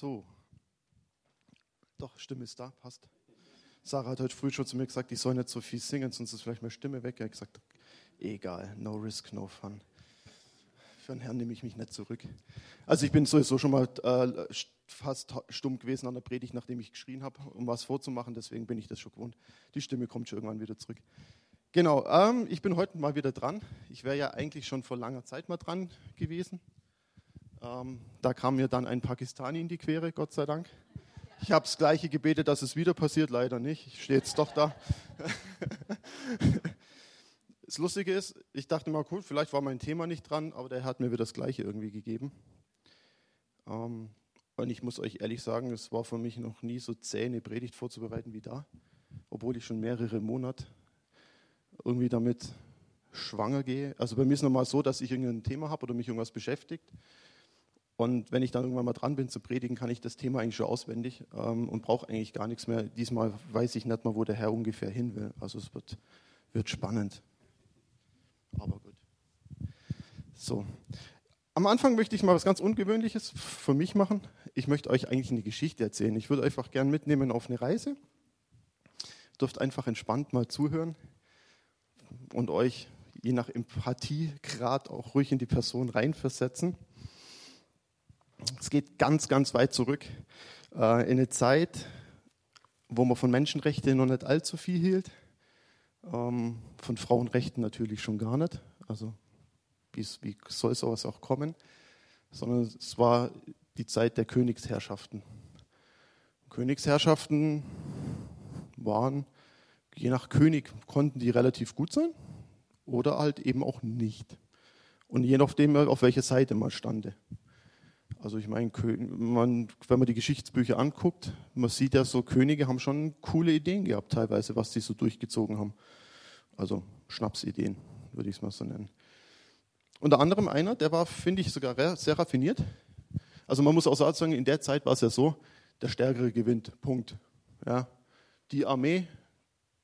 So. Doch, Stimme ist da, passt. Sarah hat heute früh schon zu mir gesagt, ich soll nicht so viel singen, sonst ist vielleicht meine Stimme weg. Er hat gesagt, egal, no risk, no fun. Für einen Herrn nehme ich mich nicht zurück. Also ich bin sowieso schon mal äh, fast stumm gewesen an der Predigt, nachdem ich geschrien habe, um was vorzumachen. Deswegen bin ich das schon gewohnt. Die Stimme kommt schon irgendwann wieder zurück. Genau, ähm, ich bin heute mal wieder dran. Ich wäre ja eigentlich schon vor langer Zeit mal dran gewesen. Ähm, da kam mir dann ein Pakistani in die Quere, Gott sei Dank. Ich habe das gleiche gebetet, dass es wieder passiert, leider nicht. Ich stehe jetzt doch da. das Lustige ist, ich dachte mal, cool, vielleicht war mein Thema nicht dran, aber der hat mir wieder das gleiche irgendwie gegeben. Ähm, und ich muss euch ehrlich sagen, es war für mich noch nie so zäh, eine Predigt vorzubereiten wie da, obwohl ich schon mehrere Monate irgendwie damit schwanger gehe. Also bei mir ist es normal so, dass ich irgendein Thema habe oder mich irgendwas beschäftigt und wenn ich dann irgendwann mal dran bin zu predigen, kann ich das Thema eigentlich schon auswendig ähm, und brauche eigentlich gar nichts mehr. Diesmal weiß ich nicht mal, wo der Herr ungefähr hin will. Also es wird, wird spannend. Aber gut. So. Am Anfang möchte ich mal was ganz Ungewöhnliches für mich machen. Ich möchte euch eigentlich eine Geschichte erzählen. Ich würde euch einfach gern mitnehmen auf eine Reise. Ihr dürft einfach entspannt mal zuhören und euch je nach Empathiegrad auch ruhig in die Person reinversetzen. Es geht ganz, ganz weit zurück äh, in eine Zeit, wo man von Menschenrechten noch nicht allzu viel hielt, ähm, von Frauenrechten natürlich schon gar nicht. Also wie, soll sowas auch kommen? Sondern es war die Zeit der Königsherrschaften. Königsherrschaften waren, je nach König, konnten die relativ gut sein oder halt eben auch nicht. Und je nachdem, auf welcher Seite man stande. Also ich meine, man, wenn man die Geschichtsbücher anguckt, man sieht ja so, Könige haben schon coole Ideen gehabt teilweise, was sie so durchgezogen haben. Also Schnapsideen, würde ich es mal so nennen. Unter anderem einer, der war, finde ich, sogar sehr raffiniert. Also man muss auch sagen, in der Zeit war es ja so, der Stärkere gewinnt, Punkt. Ja. Die Armee,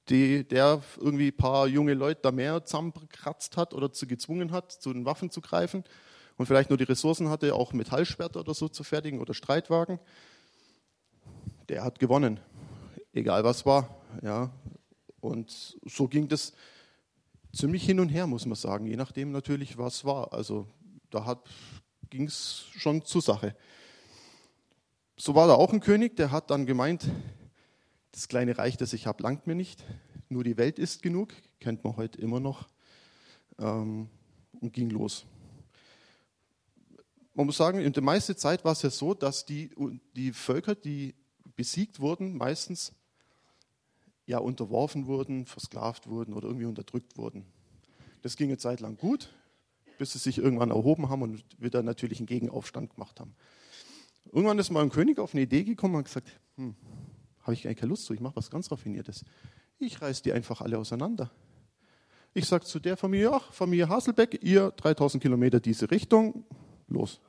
die, der irgendwie ein paar junge Leute da mehr zusammengekratzt hat oder zu gezwungen hat, zu den Waffen zu greifen, und vielleicht nur die Ressourcen hatte, auch Metallschwerter oder so zu fertigen oder Streitwagen, der hat gewonnen. Egal was war. Ja. Und so ging das ziemlich hin und her, muss man sagen, je nachdem natürlich, was war. Also da ging es schon zur Sache. So war da auch ein König, der hat dann gemeint, das kleine Reich, das ich habe, langt mir nicht. Nur die Welt ist genug, kennt man heute immer noch. Ähm, und ging los man muss sagen, in der meisten Zeit war es ja so, dass die, die Völker, die besiegt wurden, meistens ja unterworfen wurden, versklavt wurden oder irgendwie unterdrückt wurden. Das ging eine Zeit lang gut, bis sie sich irgendwann erhoben haben und wieder natürlich einen Gegenaufstand gemacht haben. Irgendwann ist mal ein König auf eine Idee gekommen und hat gesagt, hm, habe ich eigentlich keine Lust zu, ich mache was ganz Raffiniertes. Ich reiße die einfach alle auseinander. Ich sage zu der Familie, ach, Familie Haselbeck, ihr 3000 Kilometer diese Richtung, los.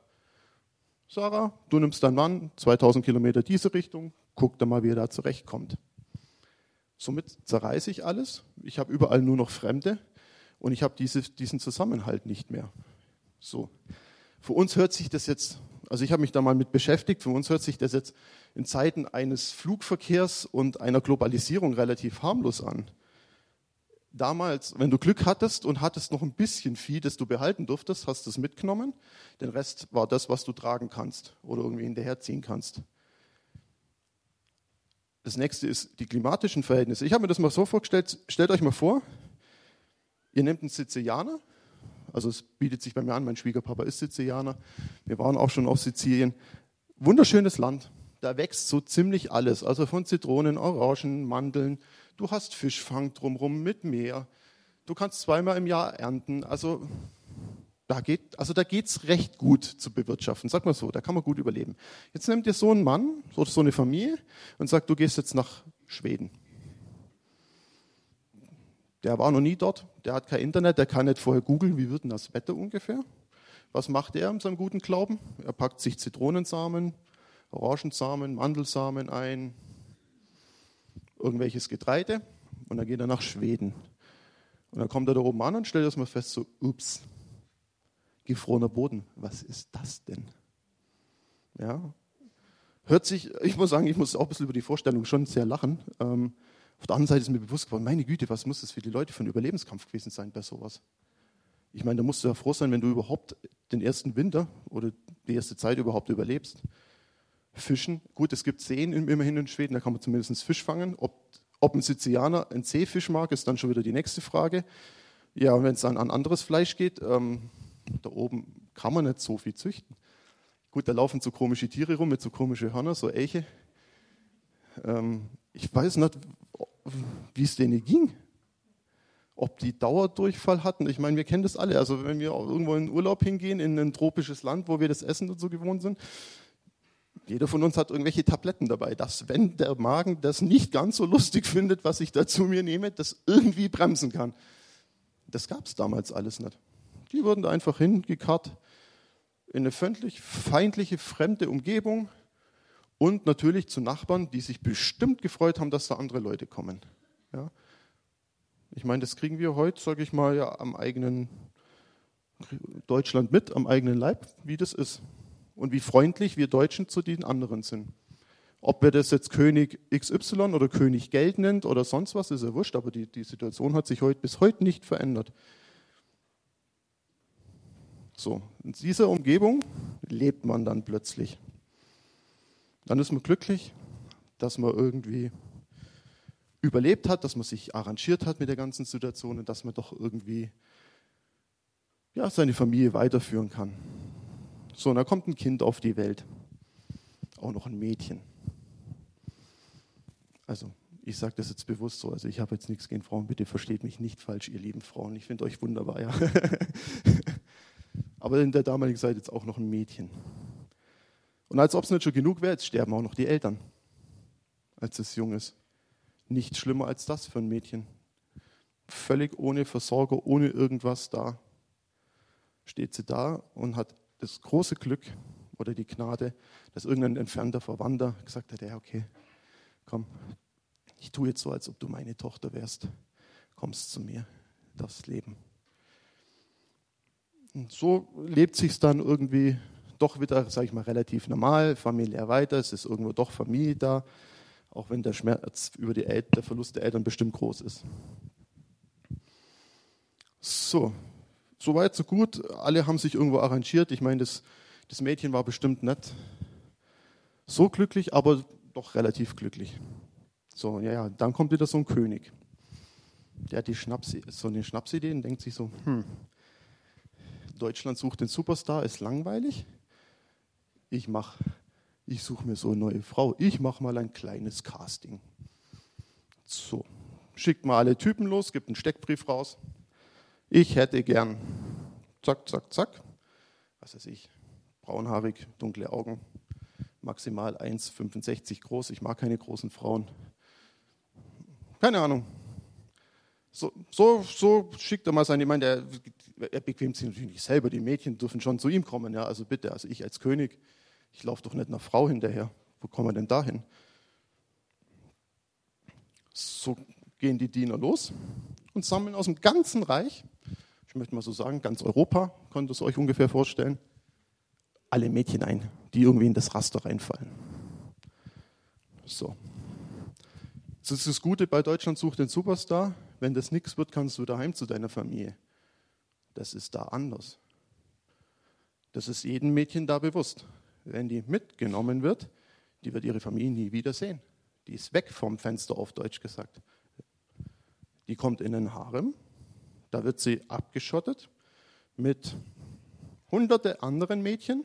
Sarah, du nimmst deinen Mann 2000 Kilometer diese Richtung, guck dann mal, wie er da zurechtkommt. Somit zerreiße ich alles. Ich habe überall nur noch Fremde und ich habe diese, diesen Zusammenhalt nicht mehr. So. Für uns hört sich das jetzt, also ich habe mich da mal mit beschäftigt, für uns hört sich das jetzt in Zeiten eines Flugverkehrs und einer Globalisierung relativ harmlos an damals, wenn du Glück hattest und hattest noch ein bisschen Vieh, das du behalten durftest, hast du es mitgenommen. Den Rest war das, was du tragen kannst oder irgendwie hinterherziehen kannst. Das nächste ist die klimatischen Verhältnisse. Ich habe mir das mal so vorgestellt, stellt euch mal vor, ihr nehmt einen Sizilianer, also es bietet sich bei mir an, mein Schwiegerpapa ist Sizilianer, wir waren auch schon auf Sizilien. Wunderschönes Land, da wächst so ziemlich alles, also von Zitronen, Orangen, Mandeln, Du hast Fischfang drumherum mit Meer. Du kannst zweimal im Jahr ernten. Also da geht also recht gut zu bewirtschaften. Sag mal so, da kann man gut überleben. Jetzt nimmt dir so ein Mann oder so eine Familie und sagt, du gehst jetzt nach Schweden. Der war noch nie dort, der hat kein Internet, der kann nicht vorher googeln, wie wird denn das Wetter ungefähr. Was macht er in seinem guten Glauben? Er packt sich Zitronensamen, Orangensamen, Mandelsamen ein, irgendwelches Getreide und dann geht er nach Schweden. Und dann kommt er da oben an und stellt erstmal fest, so, ups, gefrorener Boden, was ist das denn? Ja, hört sich, ich muss sagen, ich muss auch ein bisschen über die Vorstellung schon sehr lachen. Ähm, auf der anderen Seite ist mir bewusst geworden, meine Güte, was muss das für die Leute für ein Überlebenskampf gewesen sein bei sowas? Ich meine, da musst du ja froh sein, wenn du überhaupt den ersten Winter oder die erste Zeit überhaupt überlebst. Fischen, gut, es gibt Seen immerhin in Schweden, da kann man zumindest Fisch fangen. Ob, ob ein Sizilianer einen Seefisch mag, ist dann schon wieder die nächste Frage. Ja, und wenn es dann an anderes Fleisch geht, ähm, da oben kann man nicht so viel züchten. Gut, da laufen so komische Tiere rum mit so komischen Hörner, so Elche. Ähm, ich weiß nicht, wie es denen ging. Ob die Dauerdurchfall hatten. Ich meine, wir kennen das alle. Also wenn wir irgendwo in Urlaub hingehen, in ein tropisches Land, wo wir das Essen und so gewohnt sind, jeder von uns hat irgendwelche Tabletten dabei, dass wenn der Magen das nicht ganz so lustig findet, was ich da zu mir nehme, das irgendwie bremsen kann. Das gab es damals alles nicht. Die wurden da einfach hingekarrt in eine feindlich, feindliche, fremde Umgebung und natürlich zu Nachbarn, die sich bestimmt gefreut haben, dass da andere Leute kommen. Ja. Ich meine, das kriegen wir heute, sage ich mal, ja am eigenen Deutschland mit, am eigenen Leib, wie das ist und wie freundlich wir Deutschen zu den anderen sind. Ob wir das jetzt König XY oder König Geld nennt oder sonst was, ist ja wurscht, aber die, die Situation hat sich heute, bis heute nicht verändert. So, in dieser Umgebung lebt man dann plötzlich. Dann ist man glücklich, dass man irgendwie überlebt hat, dass man sich arrangiert hat mit der ganzen Situation und dass man doch irgendwie ja, seine Familie weiterführen kann. So, und da kommt ein Kind auf die Welt. Auch noch ein Mädchen. Also, ich sage das jetzt bewusst so. Also, ich habe jetzt nichts gegen Frauen. Bitte versteht mich nicht falsch, ihr lieben Frauen. Ich finde euch wunderbar, ja. aber in der damaligen Zeit jetzt auch noch ein Mädchen. Und als ob es nicht schon genug wäre, jetzt sterben auch noch die Eltern, als es jung ist. Nichts schlimmer als das für ein Mädchen. Völlig ohne Versorger, ohne irgendwas da. Steht sie da und hat das große Glück oder die Gnade, dass irgendein entfernter Verwandter gesagt hat, ja okay, komm, ich tue jetzt so, als ob du meine Tochter wärst. Kommst zu mir, das Leben. Und so lebt sich dann irgendwie doch wieder, sage ich mal, relativ normal, familiär weiter. Es ist irgendwo doch Familie da, auch wenn der Schmerz über die El der Verlust der Eltern bestimmt groß ist. So, so weit, so gut. Alle haben sich irgendwo arrangiert. Ich meine, das, das Mädchen war bestimmt nicht so glücklich, aber doch relativ glücklich. So, ja, ja, dann kommt wieder so ein König. Der hat die Schnaps, so eine Schnapsidee und denkt sich so, hm, Deutschland sucht den Superstar, ist langweilig. Ich mach, ich suche mir so eine neue Frau. Ich mache mal ein kleines Casting. So, schickt mal alle Typen los, gibt einen Steckbrief raus. Ich hätte gern, zack, zack, zack, was weiß ich, braunhaarig, dunkle Augen, maximal 1,65 groß. Ich mag keine großen Frauen. Keine Ahnung. So, so, so schickt er mal seine, ich meine, er, er bequemt sich natürlich nicht selber, die Mädchen dürfen schon zu ihm kommen, ja, also bitte, also ich als König, ich laufe doch nicht einer Frau hinterher, wo kommen wir denn dahin? So gehen die Diener los und sammeln aus dem ganzen Reich, ich möchte mal so sagen, ganz Europa, könnt ihr es euch ungefähr vorstellen, alle Mädchen ein, die irgendwie in das Raster reinfallen. So. Das ist das Gute bei Deutschland sucht den Superstar. Wenn das nichts wird, kannst du daheim zu deiner Familie. Das ist da anders. Das ist jedem Mädchen da bewusst. Wenn die mitgenommen wird, die wird ihre Familie nie wiedersehen. Die ist weg vom Fenster, auf Deutsch gesagt. Die kommt in ein Harem, da wird sie abgeschottet mit hunderte anderen Mädchen.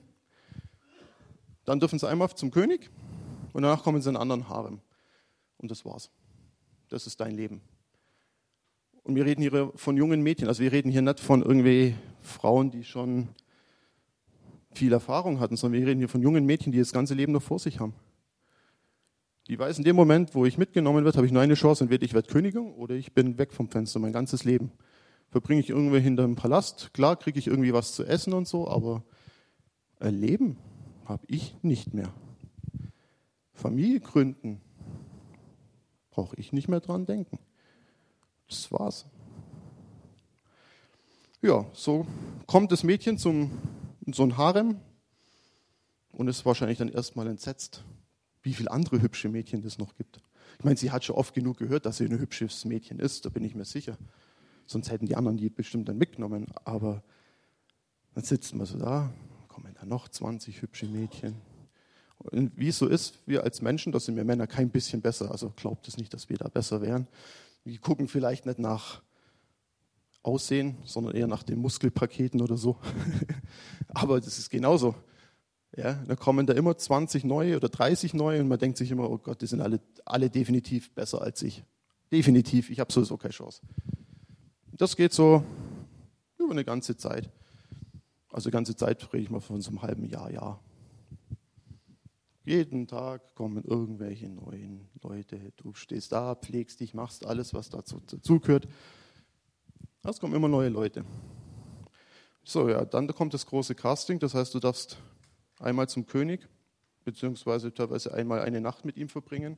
Dann dürfen sie einmal zum König und danach kommen sie in einen anderen Harem. Und das war's. Das ist dein Leben. Und wir reden hier von jungen Mädchen. Also wir reden hier nicht von irgendwie Frauen, die schon viel Erfahrung hatten, sondern wir reden hier von jungen Mädchen, die das ganze Leben noch vor sich haben. Die weiß, in dem Moment, wo ich mitgenommen werde, habe ich nur eine Chance. Entweder ich werde Königin oder ich bin weg vom Fenster mein ganzes Leben. Verbringe ich irgendwie dem Palast. Klar kriege ich irgendwie was zu essen und so, aber Leben habe ich nicht mehr. Familie gründen brauche ich nicht mehr dran denken. Das war's. Ja, so kommt das Mädchen zum so ein Harem und ist wahrscheinlich dann erstmal entsetzt. wie viele andere hübsche Mädchen es noch gibt. Ich meine, sie hat schon oft genug gehört, dass sie ein hübsches Mädchen ist, da bin ich mir sicher. Sonst hätten die anderen die bestimmt dann mitgenommen. Aber dann sitzt man so da, kommen da noch 20 hübsche Mädchen. Und wie es so ist, wir als Menschen, da sind wir Männer kein bisschen besser. Also glaubt es nicht, dass wir da besser wären. Wir gucken vielleicht nicht nach Aussehen, sondern eher nach den Muskelpaketen oder so. Aber das ist genauso. Ja, da kommen da immer 20 neue oder 30 neue und man denkt sich immer, oh Gott, die sind alle, alle definitiv besser als ich. Definitiv, ich habe sowieso keine Chance. Das geht so über eine ganze Zeit. Also ganze Zeit rede ich mal von so einem halben Jahr, Jahr. Jeden Tag kommen irgendwelche neuen Leute. Du stehst da, pflegst dich, machst alles, was dazu dazugehört. Es kommen immer neue Leute. So, ja, dann kommt das große Casting. Das heißt, du darfst einmal zum König, beziehungsweise teilweise einmal eine Nacht mit ihm verbringen,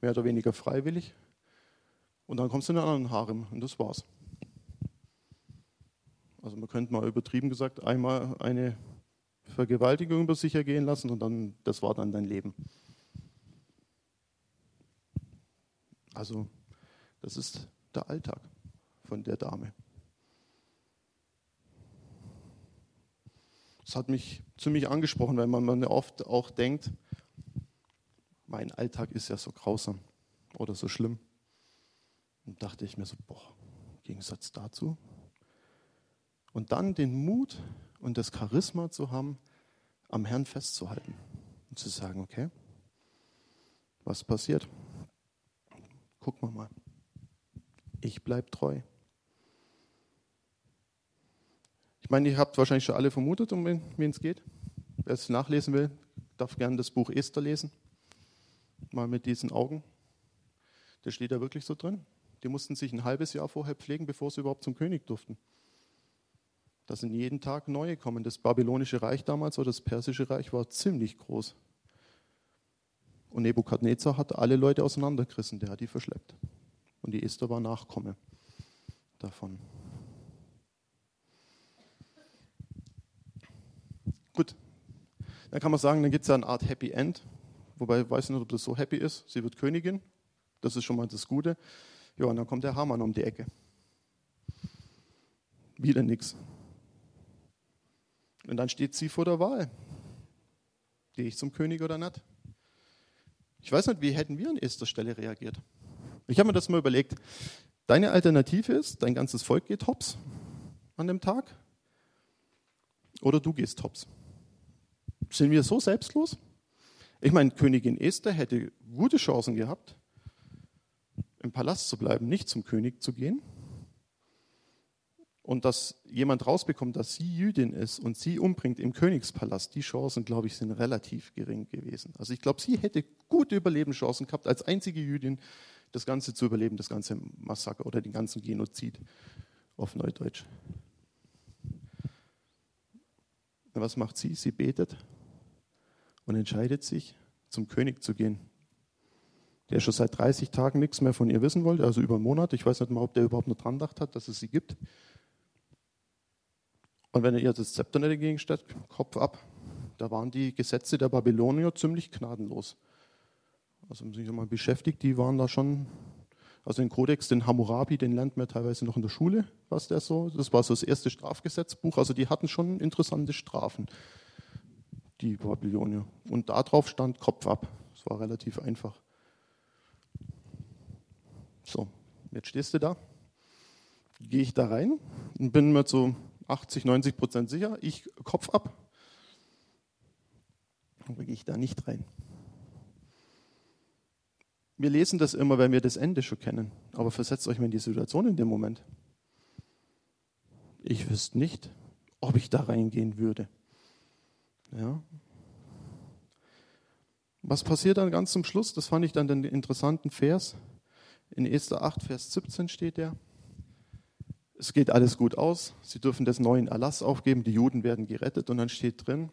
mehr oder weniger freiwillig. Und dann kommst du in einen anderen Harem und das war's. Also man könnte mal übertrieben gesagt einmal eine Vergewaltigung über sich ergehen lassen und dann, das war dann dein Leben. Also das ist der Alltag von der Dame. Das hat mich ziemlich angesprochen, weil man oft auch denkt, mein Alltag ist ja so grausam oder so schlimm. Und dachte ich mir so, boah, im Gegensatz dazu. Und dann den Mut und das Charisma zu haben, am Herrn festzuhalten und zu sagen, okay, was passiert? Gucken wir mal. Ich bleibe treu. Ich meine, ihr habt wahrscheinlich schon alle vermutet, um wen es geht. Wer es nachlesen will, darf gerne das Buch Esther lesen. Mal mit diesen Augen. Da steht da wirklich so drin. Die mussten sich ein halbes Jahr vorher pflegen, bevor sie überhaupt zum König durften. Da sind jeden Tag neue kommen. Das babylonische Reich damals oder das persische Reich war ziemlich groß. Und Nebukadnezar hat alle Leute auseinandergerissen, der hat die verschleppt. Und die Esther war Nachkomme davon. Gut, dann kann man sagen, dann gibt es ja eine Art Happy End. Wobei ich weiß nicht, ob das so happy ist. Sie wird Königin. Das ist schon mal das Gute. Ja, und dann kommt der Hamann um die Ecke. Wieder nichts. Und dann steht sie vor der Wahl. Gehe ich zum König oder nicht? Ich weiß nicht, wie hätten wir an erster Stelle reagiert. Ich habe mir das mal überlegt. Deine Alternative ist, dein ganzes Volk geht hops an dem Tag oder du gehst hops. Sind wir so selbstlos? Ich meine, Königin Esther hätte gute Chancen gehabt, im Palast zu bleiben, nicht zum König zu gehen und dass jemand rausbekommt, dass sie Jüdin ist und sie umbringt im Königspalast, die Chancen, glaube ich, sind relativ gering gewesen. Also ich glaube, sie hätte gute Überlebenschancen gehabt, als einzige Jüdin das Ganze zu überleben, das ganze Massaker oder den ganzen Genozid auf Neudeutsch. Was macht sie? Sie betet und entscheidet sich, zum König zu gehen, der schon seit 30 Tagen nichts mehr von ihr wissen wollte, also über einen Monat. Ich weiß nicht mal, ob der überhaupt noch dran gedacht hat, dass es sie gibt. Und wenn ihr das Zepter nicht dagegen stellt, Kopf ab. Da waren die Gesetze der Babylonier ziemlich gnadenlos. Also haben sich mal beschäftigt, die waren da schon, also den Kodex, den Hammurabi, den lernt man teilweise noch in der Schule, was der so, das war so das erste Strafgesetzbuch, also die hatten schon interessante Strafen, die Babylonier. Und darauf stand Kopf ab. Das war relativ einfach. So, jetzt stehst du da, gehe ich da rein und bin mir so 80, 90 Prozent sicher, ich Kopf ab. Aber gehe ich da nicht rein. Wir lesen das immer, wenn wir das Ende schon kennen. Aber versetzt euch mal in die Situation in dem Moment. Ich wüsste nicht, ob ich da reingehen würde. Ja. Was passiert dann ganz zum Schluss? Das fand ich dann den interessanten Vers. In Esther 8, Vers 17 steht der es geht alles gut aus, sie dürfen das neuen Erlass aufgeben, die Juden werden gerettet. Und dann steht drin,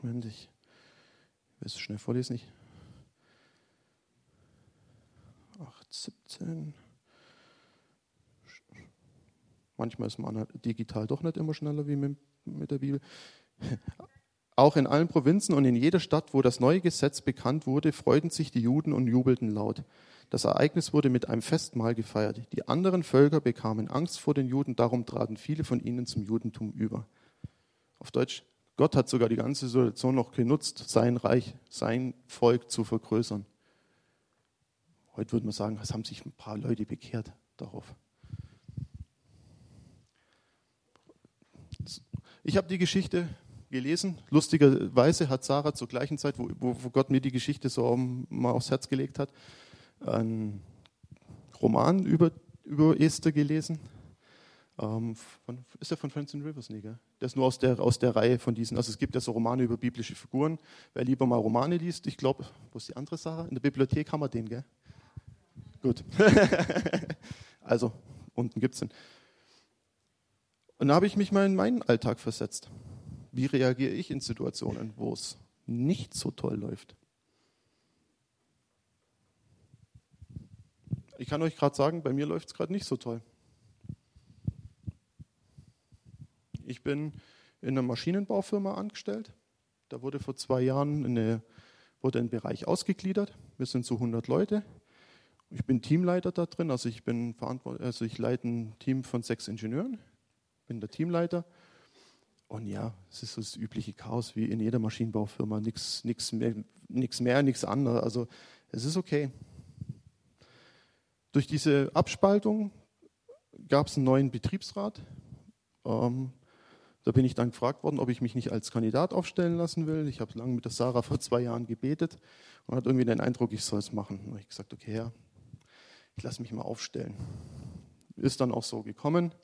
Moment, ich will es schnell vorlesen, ich, 8, 17, manchmal ist man digital doch nicht immer schneller wie mit, mit der Bibel. Auch in allen Provinzen und in jeder Stadt, wo das neue Gesetz bekannt wurde, freuten sich die Juden und jubelten laut. Das Ereignis wurde mit einem Festmahl gefeiert. Die anderen Völker bekamen Angst vor den Juden, darum traten viele von ihnen zum Judentum über. Auf Deutsch, Gott hat sogar die ganze Situation noch genutzt, sein Reich, sein Volk zu vergrößern. Heute würde man sagen, es haben sich ein paar Leute bekehrt darauf. Ich habe die Geschichte gelesen. Lustigerweise hat Sarah zur gleichen Zeit, wo, wo Gott mir die Geschichte so mal aufs Herz gelegt hat, einen Roman über, über Esther gelesen. Ähm, von, ist der von Francis Rivers? Nee, gell? Der ist nur aus der, aus der Reihe von diesen. Also es gibt ja so Romane über biblische Figuren. Wer lieber mal Romane liest, ich glaube, wo ist die andere Sache? In der Bibliothek haben wir den, gell? Gut. also, unten gibt es den. Und da habe ich mich mal in meinen Alltag versetzt. Wie reagiere ich in Situationen, wo es nicht so toll läuft? Ich kann euch gerade sagen, bei mir läuft es gerade nicht so toll. Ich bin in einer Maschinenbaufirma angestellt. Da wurde vor zwei Jahren eine, wurde ein Bereich ausgegliedert. Wir sind so 100 Leute. Ich bin Teamleiter da drin, also ich bin also ich leite ein Team von sechs Ingenieuren bin der Teamleiter. Und ja, es ist so das übliche Chaos wie in jeder Maschinenbaufirma. Nichts mehr, nichts mehr, nichts anderes. Also es ist okay. Durch diese Abspaltung gab es einen neuen Betriebsrat. Ähm, da bin ich dann gefragt worden, ob ich mich nicht als Kandidat aufstellen lassen will. Ich habe lange mit der Sarah vor zwei Jahren gebetet und hatte irgendwie den Eindruck, ich soll es machen. Und ich gesagt, okay, ja, ich lasse mich mal aufstellen. Ist dann auch so gekommen.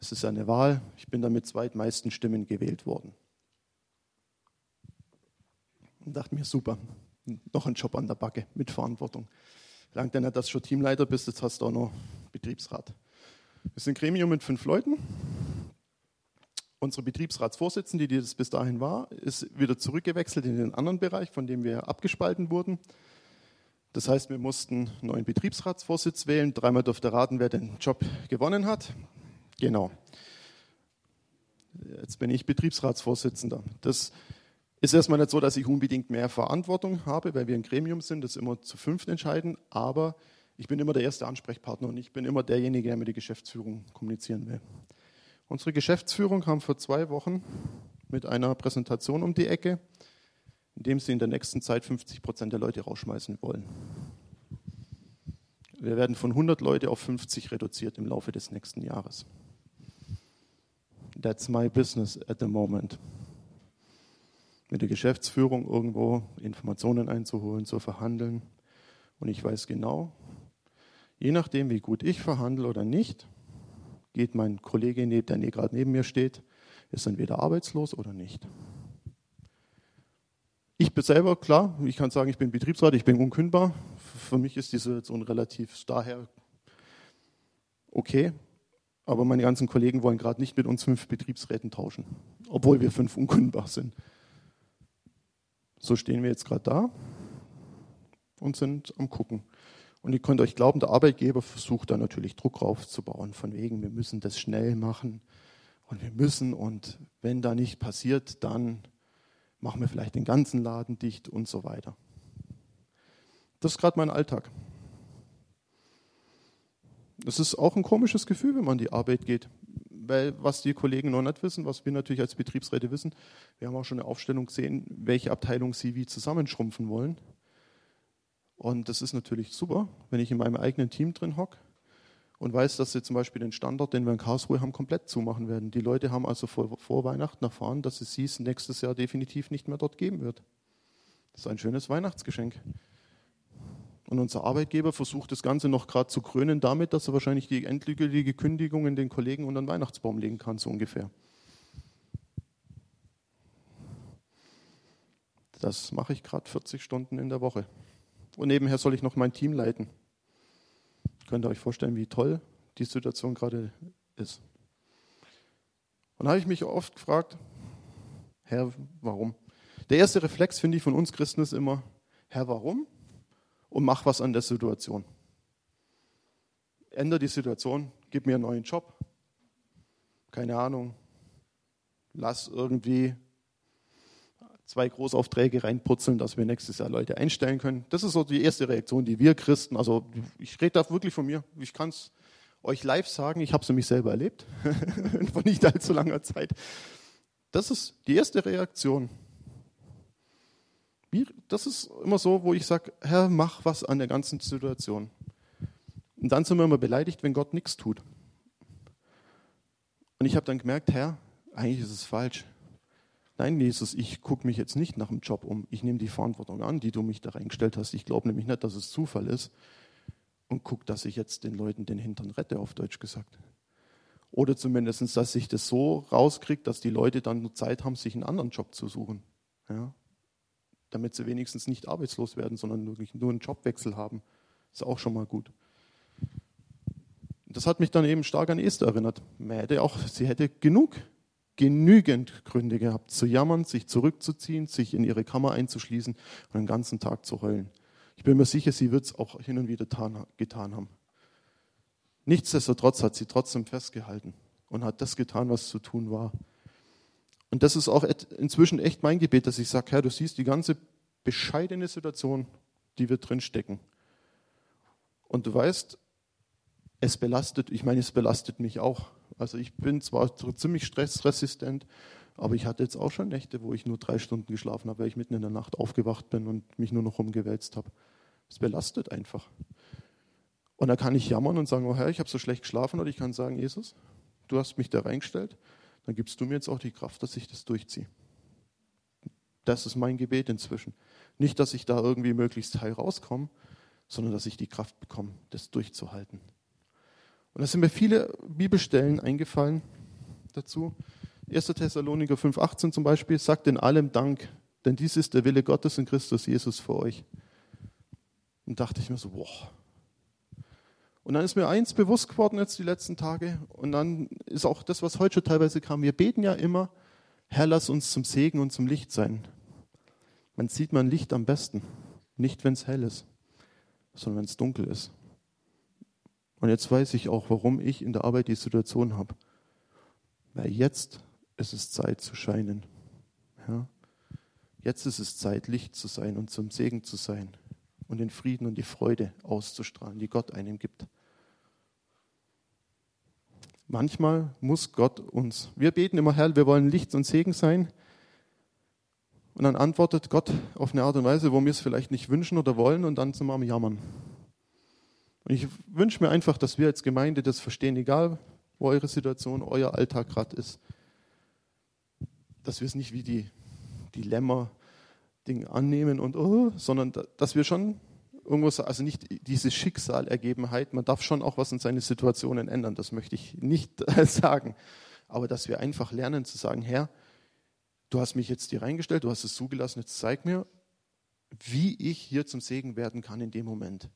Es ist eine Wahl. Ich bin dann mit zweitmeisten Stimmen gewählt worden. Und dachte mir, super, noch ein Job an der Backe mit Verantwortung. Langt nicht, dass du schon Teamleiter bist, jetzt hast du auch noch Betriebsrat. Wir sind ein Gremium mit fünf Leuten. Unsere Betriebsratsvorsitzende, die das bis dahin war, ist wieder zurückgewechselt in den anderen Bereich, von dem wir abgespalten wurden. Das heißt, wir mussten einen neuen Betriebsratsvorsitz wählen. Dreimal durfte raten, wer den Job gewonnen hat. Genau. Jetzt bin ich Betriebsratsvorsitzender. Das ist erstmal nicht so, dass ich unbedingt mehr Verantwortung habe, weil wir ein Gremium sind, das immer zu fünft entscheiden, aber ich bin immer der erste Ansprechpartner und ich bin immer derjenige, der mit der Geschäftsführung kommunizieren will. Unsere Geschäftsführung kam vor zwei Wochen mit einer Präsentation um die Ecke, in dem sie in der nächsten Zeit 50 Prozent der Leute rausschmeißen wollen. Wir werden von 100 Leute auf 50 reduziert im Laufe des nächsten Jahres. That's my business at the moment. Mit der Geschäftsführung irgendwo Informationen einzuholen, zu verhandeln. Und ich weiß genau, je nachdem, wie gut ich verhandle oder nicht, geht mein Kollege, der gerade neben mir steht, ist entweder arbeitslos oder nicht. Ich bin selber, klar, ich kann sagen, ich bin Betriebsrat, ich bin unkündbar. Für mich ist die Situation relativ daher okay. Aber meine ganzen Kollegen wollen gerade nicht mit uns fünf Betriebsräten tauschen, obwohl wir fünf unkündbar sind. So stehen wir jetzt gerade da und sind am Gucken. Und ihr könnt euch glauben, der Arbeitgeber versucht da natürlich Druck aufzubauen, von wegen, wir müssen das schnell machen und wir müssen und wenn da nicht passiert, dann machen wir vielleicht den ganzen Laden dicht und so weiter. Das ist gerade mein Alltag. Das ist auch ein komisches Gefühl, wenn man die Arbeit geht. Weil was die Kollegen noch nicht wissen, was wir natürlich als Betriebsräte wissen, wir haben auch schon eine Aufstellung gesehen, welche Abteilung sie wie zusammenschrumpfen wollen. Und das ist natürlich super, wenn ich in meinem eigenen Team drin hocke und weiß, dass sie zum Beispiel den Standort, den wir in Karlsruhe haben, komplett zumachen werden. Die Leute haben also vor, vor Weihnachten erfahren, dass es sie nächstes Jahr definitiv nicht mehr dort geben wird. Das ist ein schönes Weihnachtsgeschenk. Und unser Arbeitgeber versucht das Ganze noch gerade zu krönen damit, dass er wahrscheinlich die endgültige Kündigung in den Kollegen unter den Weihnachtsbaum legen kann, so ungefähr. Das mache ich gerade 40 Stunden in der Woche. Und nebenher soll ich noch mein Team leiten. Könnt ihr euch vorstellen, wie toll die Situation gerade ist. Und da habe ich mich oft gefragt, Herr, warum? Der erste Reflex, finde ich, von uns Christen ist immer, Herr, warum? Und mach was an der Situation. Ändere die Situation, gib mir einen neuen Job. Keine Ahnung. Lass irgendwie zwei Großaufträge reinputzeln, dass wir nächstes Jahr Leute einstellen können. Das ist so die erste Reaktion, die wir Christen, also ich rede da wirklich von mir, ich kann es euch live sagen, ich habe es nämlich selber erlebt, vor nicht allzu langer Zeit. Das ist die erste Reaktion. Das ist immer so, wo ich sage, Herr, mach was an der ganzen Situation. Und dann sind wir immer beleidigt, wenn Gott nichts tut. Und ich habe dann gemerkt, Herr, eigentlich ist es falsch. Nein, Jesus, ich gucke mich jetzt nicht nach dem Job um. Ich nehme die Verantwortung an, die du mich da reingestellt hast. Ich glaube nämlich nicht, dass es Zufall ist. Und gucke, dass ich jetzt den Leuten den Hintern rette, auf Deutsch gesagt. Oder zumindest, dass ich das so rauskriege, dass die Leute dann nur Zeit haben, sich einen anderen Job zu suchen. Ja? Damit sie wenigstens nicht arbeitslos werden, sondern wirklich nur einen Jobwechsel haben. Ist auch schon mal gut. Das hat mich dann eben stark an Esther erinnert. Man auch, sie hätte genug genügend Gründe gehabt, zu jammern, sich zurückzuziehen, sich in ihre Kammer einzuschließen und den ganzen Tag zu heulen. Ich bin mir sicher, sie wird es auch hin und wieder getan haben. Nichtsdestotrotz hat sie trotzdem festgehalten und hat das getan, was zu tun war. Und das ist auch inzwischen echt mein Gebet, dass ich sage, Herr, du siehst die ganze bescheidene Situation, die wir drin stecken. Und du weißt, es belastet, ich meine, es belastet mich auch. Also ich bin zwar ziemlich stressresistent, aber ich hatte jetzt auch schon Nächte, wo ich nur drei Stunden geschlafen habe, weil ich mitten in der Nacht aufgewacht bin und mich nur noch rumgewälzt habe. Es belastet einfach. Und da kann ich jammern und sagen, oh Herr, ich habe so schlecht geschlafen, oder ich kann sagen, Jesus, du hast mich da reingestellt, dann gibst du mir jetzt auch die Kraft, dass ich das durchziehe. Das ist mein Gebet inzwischen. Nicht, dass ich da irgendwie möglichst heil rauskomme, sondern dass ich die Kraft bekomme, das durchzuhalten. Und da sind mir viele Bibelstellen eingefallen dazu. 1. Thessaloniker 5,18 zum Beispiel sagt in allem Dank, denn dies ist der Wille Gottes in Christus Jesus für euch. Und dachte ich mir so, boah. Und dann ist mir eins bewusst geworden jetzt die letzten Tage. Und dann ist auch das, was heute schon teilweise kam. Wir beten ja immer, Herr, lass uns zum Segen und zum Licht sein. Man sieht man Licht am besten. Nicht, wenn es hell ist, sondern wenn es dunkel ist. Und jetzt weiß ich auch, warum ich in der Arbeit die Situation habe. Weil jetzt ist es Zeit zu scheinen. Ja? Jetzt ist es Zeit, Licht zu sein und zum Segen zu sein und den Frieden und die Freude auszustrahlen, die Gott einem gibt. Manchmal muss Gott uns, wir beten immer, Herr, wir wollen Licht und Segen sein. Und dann antwortet Gott auf eine Art und Weise, wo wir es vielleicht nicht wünschen oder wollen, und dann sind wir am Jammern. Und ich wünsche mir einfach, dass wir als Gemeinde das verstehen, egal wo eure Situation, euer Alltag gerade ist, dass wir es nicht wie die, die Lämmer Ding annehmen und oh, sondern dass wir schon irgendwas, also nicht diese Schickalergebenheit, man darf schon auch was in seine Situationen ändern, das möchte ich nicht sagen, aber dass wir einfach lernen zu sagen, Herr, du hast mich jetzt hier reingestellt, du hast es zugelassen, jetzt zeig mir, wie ich hier zum Segen werden kann in dem Moment.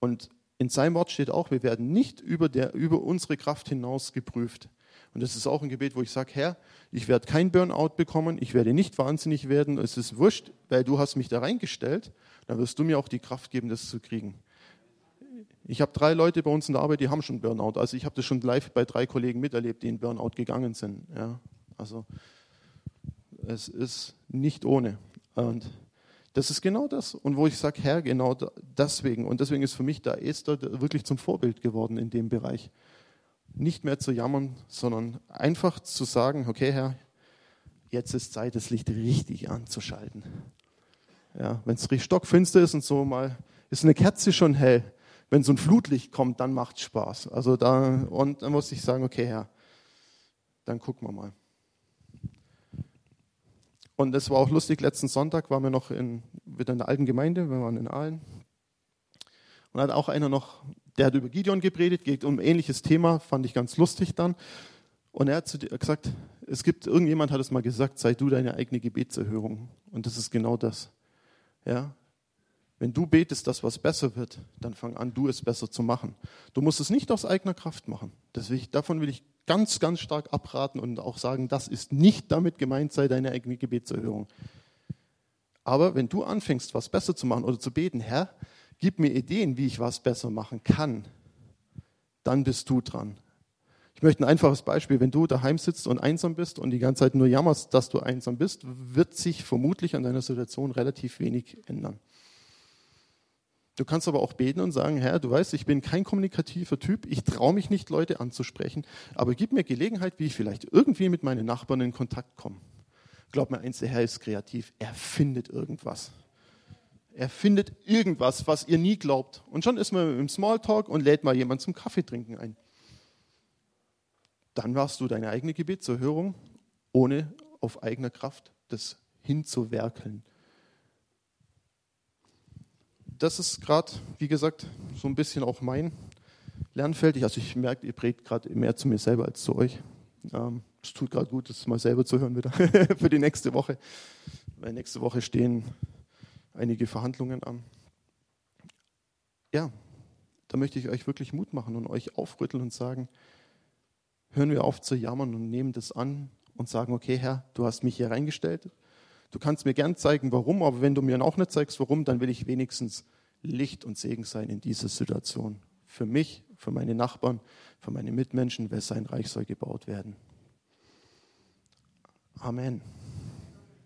Und in seinem Wort steht auch, wir werden nicht über, der, über unsere Kraft hinaus geprüft. Und das ist auch ein Gebet, wo ich sage, Herr, ich werde kein Burnout bekommen, ich werde nicht wahnsinnig werden, es ist wurscht, weil du hast mich da reingestellt, dann wirst du mir auch die Kraft geben, das zu kriegen. Ich habe drei Leute bei uns in der Arbeit, die haben schon Burnout. Also ich habe das schon live bei drei Kollegen miterlebt, die in Burnout gegangen sind. Ja, also es ist nicht ohne. Und das ist genau das. Und wo ich sage, Herr, genau deswegen. Und deswegen ist für mich der Esther wirklich zum Vorbild geworden in dem Bereich. Nicht mehr zu jammern, sondern einfach zu sagen, okay, Herr, jetzt ist Zeit, das Licht richtig anzuschalten. Ja, wenn es richtig stockfinster ist und so mal, ist eine Kerze schon hell. Wenn so ein Flutlicht kommt, dann macht Spaß. Also da, und dann muss ich sagen, okay, Herr, dann gucken wir mal. Und es war auch lustig, letzten Sonntag waren wir noch in, wieder in der alten Gemeinde, wir waren in Aalen. Und hat auch einer noch, der hat über Gideon gepredigt, geht um ein ähnliches Thema, fand ich ganz lustig dann. Und er hat gesagt, es gibt, irgendjemand hat es mal gesagt, sei du deine eigene Gebetserhörung. Und das ist genau das. Ja, wenn du betest, dass was besser wird, dann fang an, du es besser zu machen. Du musst es nicht aus eigener Kraft machen. Deswegen, davon will ich ganz, ganz stark abraten und auch sagen, das ist nicht damit gemeint, sei deine eigene Gebetserhörung. Aber wenn du anfängst, was besser zu machen oder zu beten, Herr, gib mir Ideen, wie ich was besser machen kann, dann bist du dran. Ich möchte ein einfaches Beispiel. Wenn du daheim sitzt und einsam bist und die ganze Zeit nur jammerst, dass du einsam bist, wird sich vermutlich an deiner Situation relativ wenig ändern. Du kannst aber auch beten und sagen, Herr, du weißt, ich bin kein kommunikativer Typ, ich traue mich nicht, Leute anzusprechen, aber gib mir Gelegenheit, wie ich vielleicht irgendwie mit meinen Nachbarn in Kontakt komme. Glaub mir eins, der Herr ist kreativ, er findet irgendwas. Er findet irgendwas, was ihr nie glaubt. Und schon ist man im Smalltalk und lädt mal jemand zum Kaffee trinken ein. Dann warst du deine eigene Gebetserhörung, ohne auf eigener Kraft das hinzuwerkeln das ist gerade, wie gesagt, so ein bisschen auch mein Lernfeld. also ich merke, ihr prägt gerade mehr zu mir selber als zu euch. Ähm, es tut gerade gut, das mal selber zu hören wieder für die nächste Woche. Weil nächste Woche stehen einige Verhandlungen an. Ja, da möchte ich euch wirklich Mut machen und euch aufrütteln und sagen, hören wir auf zu jammern und nehmen das an und sagen, okay Herr, du hast mich hier reingestellt, Du kannst mir gern zeigen, warum, aber wenn du mir auch nicht zeigst, warum, dann will ich wenigstens Licht und Segen sein in dieser Situation. Für mich, für meine Nachbarn, für meine Mitmenschen, wer sein Reich soll gebaut werden. Amen.